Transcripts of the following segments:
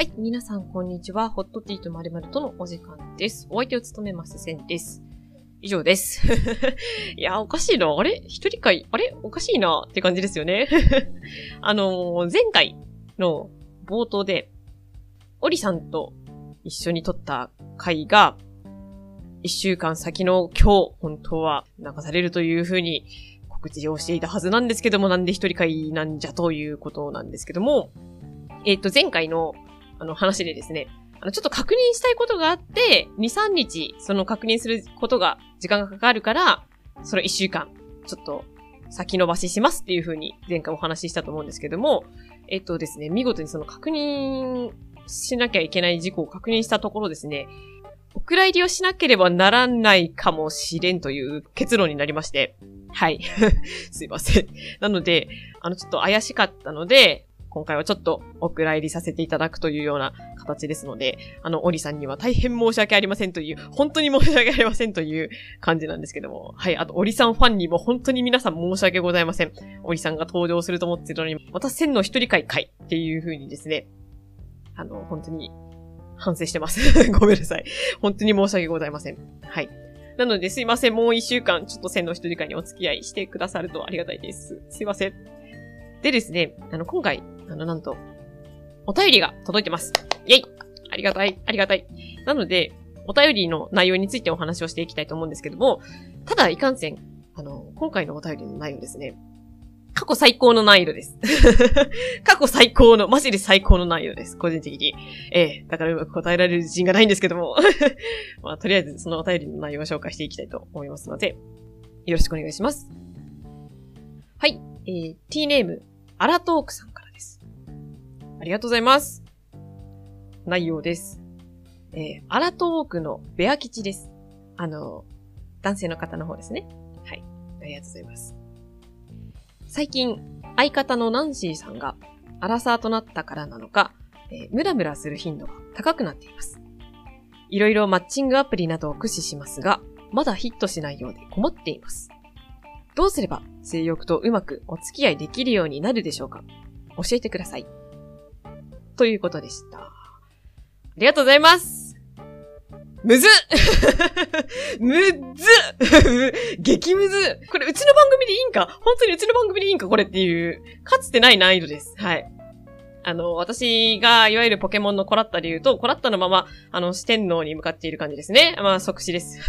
はい、皆さんこんにちは。ホットティーとまるまるとのお時間です。お相手を務めます、センです。以上です。いや、おかしいな。あれ？一人会？あれ？おかしいなって感じですよね。あのー前回の冒頭で、オリさんと一緒に撮った回が、一週間先の今日、本当は流されるというふうに告知をしていたはずなんですけども、なんで一人会なんじゃということなんですけども、えっ、と、前回のあの話でですね、あの、ちょっと確認したいことがあって、2、3日、その確認することが、時間がかかるから、その1週間、ちょっと、先延ばししますっていう風に前回お話ししたと思うんですけども、えっとですね、見事にその確認しなきゃいけない事項を確認したところですね、お蔵入りをしなければならないかもしれんという結論になりまして、はい。すいません。なので、あの、ちょっと怪しかったので、今回はちょっとお蔵入りさせていただくというような形ですので、あの、オリさんには大変申し訳ありませんという、本当に申し訳ありませんという感じなんですけども、はい、あと、オリさんファンにも本当に皆さん申し訳ございません。オリさんが登場すると思っているのに、また千の一人会会っていう風にですね、あの、本当に反省してます。ごめんなさい。本当に申し訳ございません。はい。なので、すいません。もう一週間、ちょっと千の一人会にお付き合いしてくださるとありがたいです。すいません。でですね、あの、今回、あの、なんと、お便りが届いてます。イェイありがたい、ありがたい。なので、お便りの内容についてお話をしていきたいと思うんですけども、ただ、いかんせん、あの、今回のお便りの内容ですね、過去最高の難易度です。過去最高の、マジで最高の難易度です。個人的に。ええだからうまく答えられる自信がないんですけども。まあ、とりあえず、そのお便りの内容を紹介していきたいと思いますので、よろしくお願いします。はい。えー、t ネーム、アラトークさんから。ありがとうございます。内容です。えー、アラトークのベア吉です。あの、男性の方の方ですね。はい。ありがとうございます。最近、相方のナンシーさんが、アラサーとなったからなのか、えームラムラする頻度が高くなっています。いろいろマッチングアプリなどを駆使しますが、まだヒットしないようで困っています。どうすれば性欲とうまくお付き合いできるようになるでしょうか？教えてください。ということでした。ありがとうございますむず むず 激むずこれうちの番組でいいんか？本当にうちの番組でいいんか？これっていう、かつてない難易度です。はい。あの、私が、いわゆるポケモンのコラッタで言うと、コラッタのまま、あの、四天王に向かっている感じですね。まあ、即死です。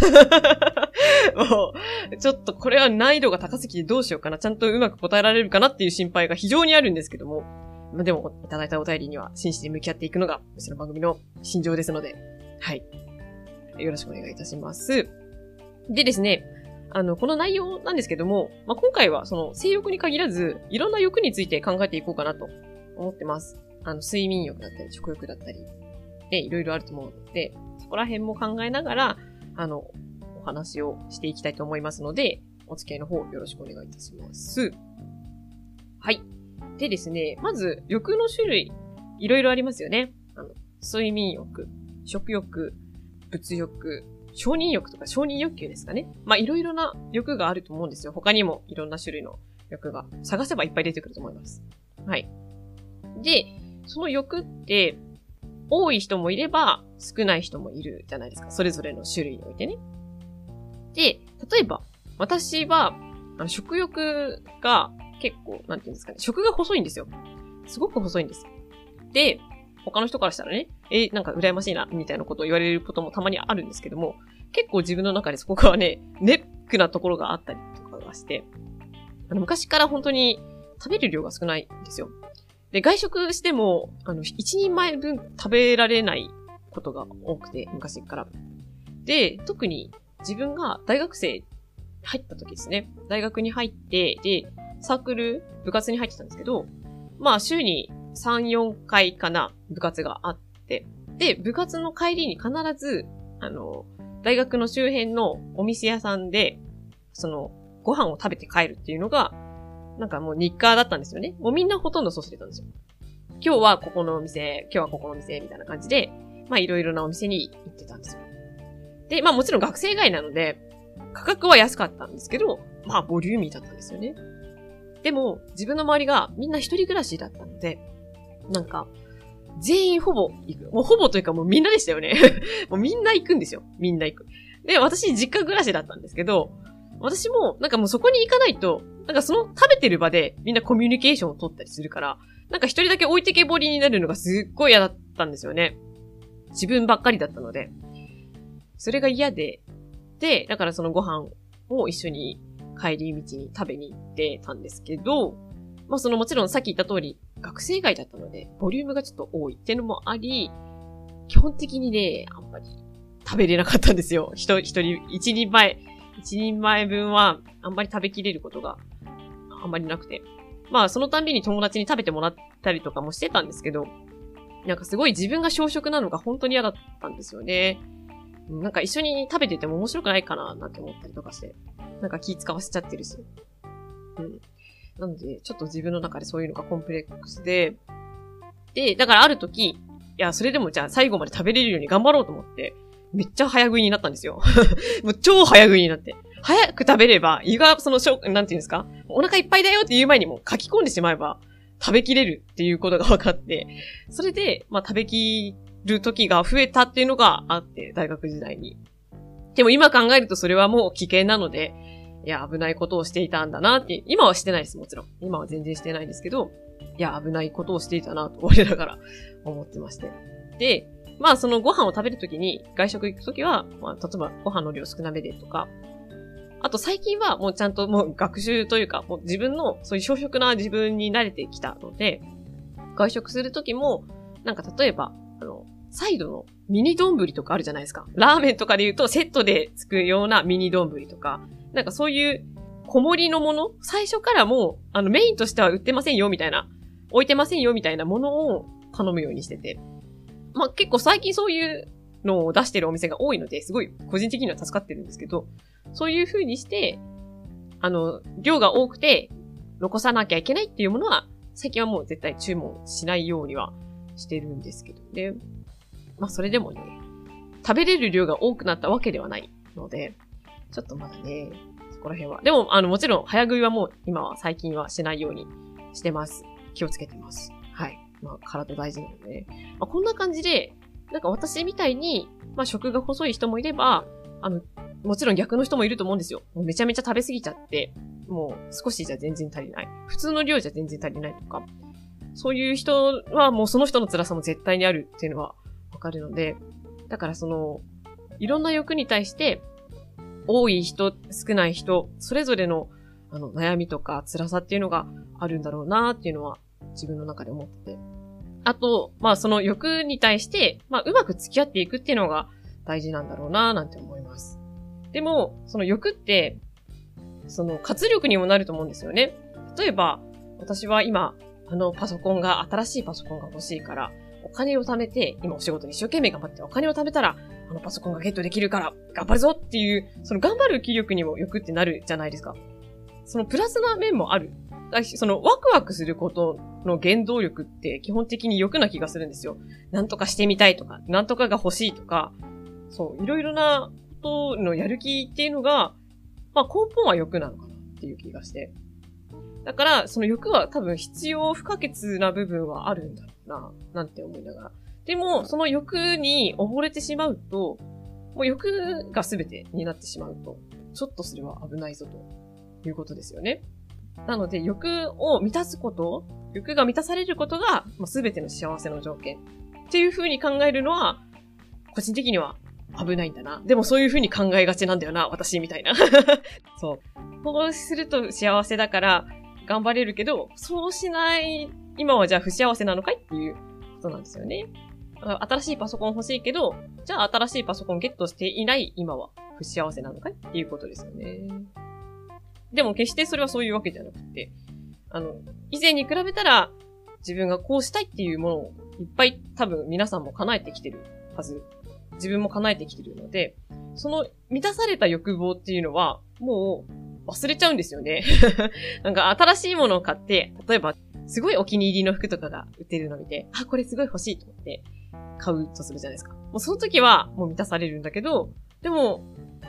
もう、ちょっとこれは難易度が高すぎてどうしようかな。ちゃんとうまく答えられるかなっていう心配が非常にあるんですけども。まあ、でも、いただいたお便りには真摯に向き合っていくのが、うちの番組の心情ですので、はい。よろしくお願いいたします。でですね、あの、この内容なんですけども、まあ、今回はその性欲に限らず、いろんな欲について考えていこうかなと思ってます。あの、睡眠欲だったり、食欲だったり、で、いろいろあると思うので、そこら辺も考えながら、あの、お話をしていきたいと思いますので、お付き合いの方よろしくお願いいたします。はい。でですね、まず、欲の種類、いろいろありますよね。あの、睡眠欲、食欲、物欲、承認欲とか承認欲求ですかね。まあ、いろいろな欲があると思うんですよ。他にもいろんな種類の欲が探せばいっぱい出てくると思います。はい。で、その欲って、多い人もいれば少ない人もいるじゃないですか。それぞれの種類においてね。で、例えば、私は、あの食欲が結構、なんていうんですかね、食が細いんですよ。すごく細いんです。で、他の人からしたらね、え、なんか羨ましいな、みたいなことを言われることもたまにあるんですけども、結構自分の中でそこがね、ネックなところがあったりとかがして、あの、昔から本当に食べる量が少ないんですよ。で、外食しても、あの、一人前分食べられないことが多くて、昔から。で、特に自分が大学生入った時ですね。大学に入って、で、サークル、部活に入ってたんですけど、まあ、週に3、4回かな、部活があって、で、部活の帰りに必ず、あの、大学の周辺のお店屋さんで、その、ご飯を食べて帰るっていうのが、なんかもう日課だったんですよね。もうみんなほとんどそうしてたんですよ。今日はここのお店、今日はここのお店、みたいな感じで、まあいろいろなお店に行ってたんですよ。で、まあもちろん学生街なので、価格は安かったんですけど、まあボリューミーだったんですよね。でも、自分の周りがみんな一人暮らしだったので、なんか、全員ほぼ行く。もうほぼというかもうみんなでしたよね。もうみんな行くんですよ。みんな行く。で、私実家暮らしだったんですけど、私もなんかもうそこに行かないと、なんかその食べてる場でみんなコミュニケーションを取ったりするから、なんか一人だけ置いてけぼりになるのがすっごい嫌だったんですよね。自分ばっかりだったので。それが嫌で、で、だからそのご飯を一緒に帰り道に食べに行ってたんですけど、まあそのもちろんさっき言った通り、学生街だったので、ボリュームがちょっと多いっていうのもあり、基本的にね、あんまり食べれなかったんですよ。一人、一人、一人前、一人前分はあんまり食べきれることがあんまりなくて。まあそのたんびに友達に食べてもらったりとかもしてたんですけど、なんかすごい自分が小食なのが本当に嫌だったんですよね。なんか一緒に食べてても面白くないかななんて思ったりとかして。なんか気使わせちゃってるし。うん。なので、ちょっと自分の中でそういうのがコンプレックスで、で、だからある時、いや、それでもじゃあ最後まで食べれるように頑張ろうと思って、めっちゃ早食いになったんですよ。もう超早食いになって。早く食べれば、胃がその、なんていうんですか？お腹いっぱいだよって言う前にも書き込んでしまえば、食べきれるっていうことが分かって、それで、まあ食べきる時が増えたっていうのがあって、大学時代に。でも今考えるとそれはもう危険なので、いや、危ないことをしていたんだなって、今はしてないです、もちろん。今は全然してないですけど、いや、危ないことをしていたなと、我ながら 思ってまして。で、まあそのご飯を食べるときに、外食行くときは、まあ例えばご飯の量少なめでとか、あと最近はもうちゃんともう学習というか、もう自分のそういう小食な自分に慣れてきたので、外食するときも、なんか例えば、サイドのミニ丼とかあるじゃないですか。ラーメンとかで言うとセットでつくようなミニ丼とか、なんかそういう小盛りのもの？最初からもう、あのメインとしては売ってませんよみたいな、置いてませんよみたいなものを頼むようにしてて。まあ結構最近そういうのを出してるお店が多いので、すごい個人的には助かってるんですけど、そういう風にして、あの、量が多くて残さなきゃいけないっていうものは、最近はもう絶対注文しないようにはしてるんですけどね。まあそれでもね、食べれる量が多くなったわけではないので、ちょっとまだね、そこら辺は。でも、あの、もちろん、早食いはもう、今は最近はしないようにしてます。気をつけてます。はい。まあ、体大事なのでね。まあ、こんな感じで、なんか私みたいに、まあ、食が細い人もいれば、あの、もちろん逆の人もいると思うんですよ。もうめちゃめちゃ食べ過ぎちゃって、もう少しじゃ全然足りない。普通の量じゃ全然足りないとか。そういう人はもうその人の辛さも絶対にあるっていうのはかるので、だからその、いろんな欲に対して、多い人、少ない人、それぞれの、あの、悩みとか辛さっていうのがあるんだろうなっていうのは、自分の中で思ってて。あと、まあその欲に対して、まあうまく付き合っていくっていうのが大事なんだろうななんて思います。でも、その欲って、その活力にもなると思うんですよね。例えば、私は今、あのパソコンが、新しいパソコンが欲しいから、金を貯めて、今お仕事に一生懸命頑張ってお金を貯めたら、あのパソコンがゲットできるから、頑張るぞっていう、その頑張る気力にもよくってなるじゃないですか。そのプラスな面もある。そのワクワクすることの原動力って基本的に欲な気がするんですよ。なんとかしてみたいとか、なんとかが欲しいとか、そう、いろいろなことのやる気っていうのが、まあ根本は欲なのかなっていう気がして。だから、その欲は多分必要不可欠な部分はあるんだろうな、なんて思いながら。でも、その欲に溺れてしまうと、もう欲が全てになってしまうと、ちょっとそれは危ないぞということですよね。なので、欲を満たすこと、欲が満たされることが、まあ、全ての幸せの条件。っていう風に考えるのは、個人的には危ないんだな。でもそういう風に考えがちなんだよな、私みたいな。そう。こうすると幸せだから、頑張れるけど、そうしない、今はじゃあ不幸せなのかい？っていうことなんですよね。新しいパソコン欲しいけど、じゃあ新しいパソコンゲットしていない今は不幸せなのかい？っていうことですよね。でも決してそれはそういうわけじゃなくて、あの、以前に比べたら自分がこうしたいっていうものをいっぱい多分皆さんも叶えてきてるはず。自分も叶えてきてるので、その満たされた欲望っていうのは、もう忘れちゃうんですよね。なんか新しいものを買って、例えば、すごいお気に入りの服とかが売ってるのを見て、あ、これすごい欲しいと思って買うとするじゃないですか。もうその時はもう満たされるんだけど、でも、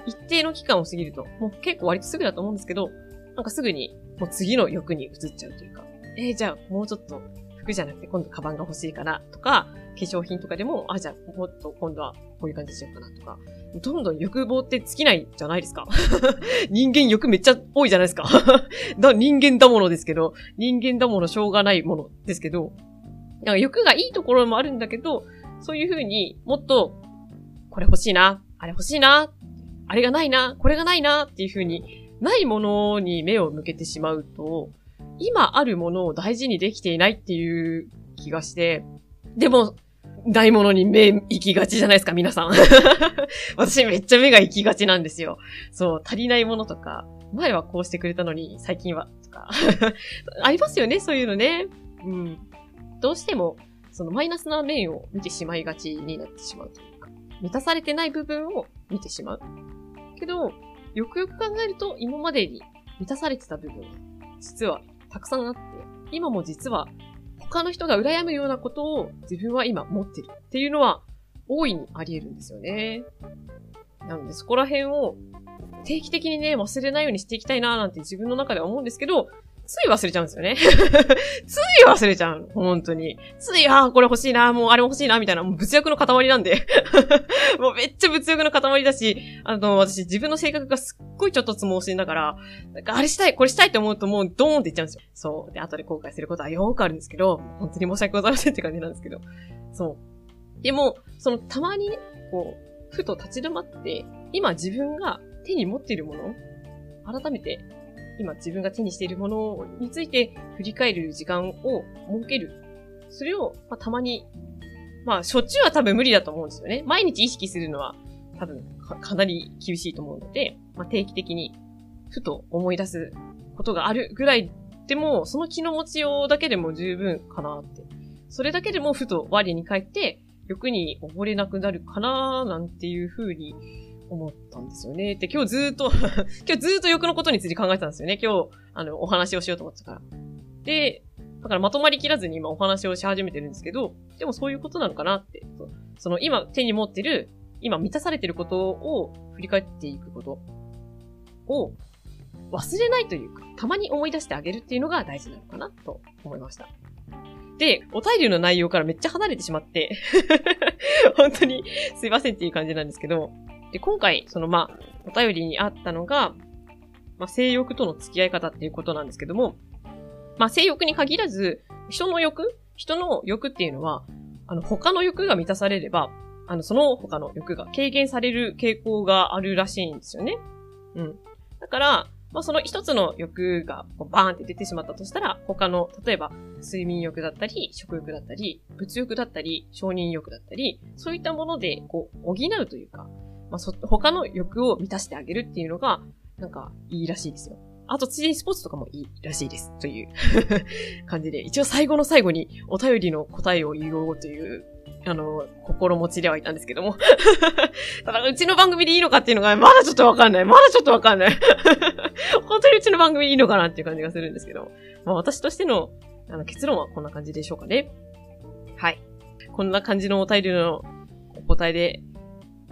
一定の期間を過ぎると、もう結構割とすぐだと思うんですけど、なんかすぐにもう次の欲に移っちゃうというか、えー、じゃあもうちょっと服じゃなくて今度カバンが欲しいかなとか、化粧品とかでも、あ、じゃあもっと今度はこういう感じにしようかなとか、どんどん欲望って尽きないじゃないですか。人間欲めっちゃ多いじゃないですか。だ人間だものですけど、人間だものしょうがないものですけど、なんか欲がいいところもあるんだけど、そういうふうにもっと、これ欲しいな、あれ欲しいな、あれがないな、これがないなっていうふうに、ないものに目を向けてしまうと、今あるものを大事にできていないっていう気がして、でも、ないものに目行きがちじゃないですか、皆さん。私めっちゃ目が行きがちなんですよ。そう、足りないものとか、前はこうしてくれたのに、最近は、とか。ありますよね、そういうのね。うん。どうしても、そのマイナスな面を見てしまいがちになってしまうというか、満たされてない部分を見てしまう。けど、よくよく考えると、今までに満たされてた部分、実はたくさんあって、今も実は他の人が羨むようなことを自分は今持ってるっていうのは大いにあり得るんですよね。なのでそこら辺を定期的にね、忘れないようにしていきたいななんて自分の中では思うんですけど、つい忘れちゃうんですよね。つい忘れちゃう。本当に。つい、ああ、これ欲しいな、もうあれ欲しいな、みたいな、もう物欲の塊なんで。もうめっちゃ物欲の塊だし、あの、私自分の性格がすっごいちょっとつ盲信だから、なんかあれしたい、これしたいって思うともうドーンっていっちゃうんですよ。そう。で、後で後悔することはよくあるんですけど、本当に申し訳ございませんって感じなんですけど。そう。でも、その、たまにね、こう、ふと立ち止まって、今自分が手に持っているもの、改めて今自分が手にしているものについて振り返る時間を設ける。それを、まあ、たまに、まあ、しょっちゅうは多分無理だと思うんですよね。毎日意識するのは多分かなり厳しいと思うので、まあ、定期的にふと思い出すことがあるぐらいでも、その気の持ちようだけでも十分かなって。それだけでもふと我に返って、欲に溺れなくなるかななんていうふうに思ったんですよね。で、今日ずっと 今日ずっと欲のことについて考えてたんですよね。今日、あの、お話をしようと思ってたから。で、だからまとまりきらずに今お話をし始めてるんですけど、でもそういうことなのかなって。その今手に持ってる、今満たされてることを振り返っていくことを忘れないというか、たまに思い出してあげるっていうのが大事なのかなと思いました。で、お便りの内容からめっちゃ離れてしまって 本当にすいませんっていう感じなんですけど、で、今回、そのまあ、お便りにあったのが、まあ、性欲との付き合い方っていうことなんですけども、まあ、性欲に限らず、人の欲人の欲っていうのは、あの、他の欲が満たされれば、あの、その他の欲が軽減される傾向があるらしいんですよね。うん。だから、まあ、その一つの欲がこうバーンって出てしまったとしたら、他の、例えば、睡眠欲だったり、食欲だったり、物欲だったり、承認欲だったり、そういったもので、こう、補うというか、まあ、そ、他の欲を満たしてあげるっていうのが、なんか、いいらしいですよ。あと、ついでにスポーツとかもいいらしいです。という 感じで、一応最後の最後にお便りの答えを言おうという、あの、心持ちではいたんですけども ただ、うちの番組でいいのかっていうのが、まだちょっとわかんない。まだちょっとわかんない 本当にうちの番組でいいのかなっていう感じがするんですけど。まあ、私としての、あの、結論はこんな感じでしょうかね。はい。こんな感じのお便りのお答えで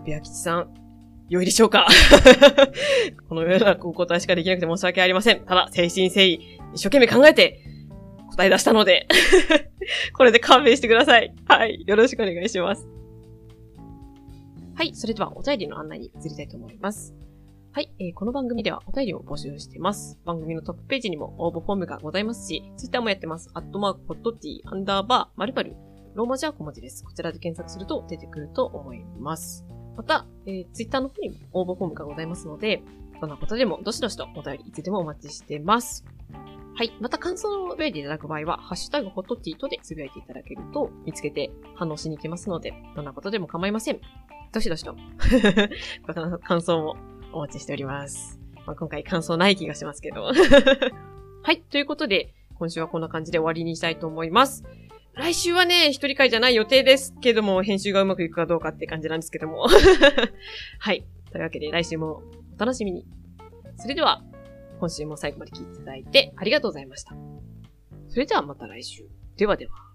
ベア吉さん、良いでしょうか？このようなお答えしかできなくて申し訳ありません。ただ、誠心誠意、一生懸命考えて、答え出したので これで勘弁してください。はい。よろしくお願いします。はい。それでは、お便りの案内に移りたいと思います。はい、えー、この番組ではお便りを募集しています。番組のトップページにも応募フォームがございますし、ツイッターもやってます。アットマーク、ホットティー、アンダーバー、まるまる、ローマ字は小文字です。こちらで検索すると出てくると思います。また、えー、ツイッターの方にも応募フォームがございますので、どんなことでもどしどしとお便りいつでもお待ちしてます。はい。また感想をつぶやいていただく場合は、ハッシュタグホットティーとでつぶやいていただけると見つけて反応しに行きますので、どんなことでも構いません。どしどしと 感想もお待ちしております。まあ、今回感想ない気がしますけど。はい。ということで、今週はこんな感じで終わりにしたいと思います。来週はね、一人会じゃない予定ですけども、編集がうまくいくかどうかって感じなんですけども。はい。というわけで、来週もお楽しみに。それでは、今週も最後まで聞いていただいてありがとうございました。それではまた来週。ではでは。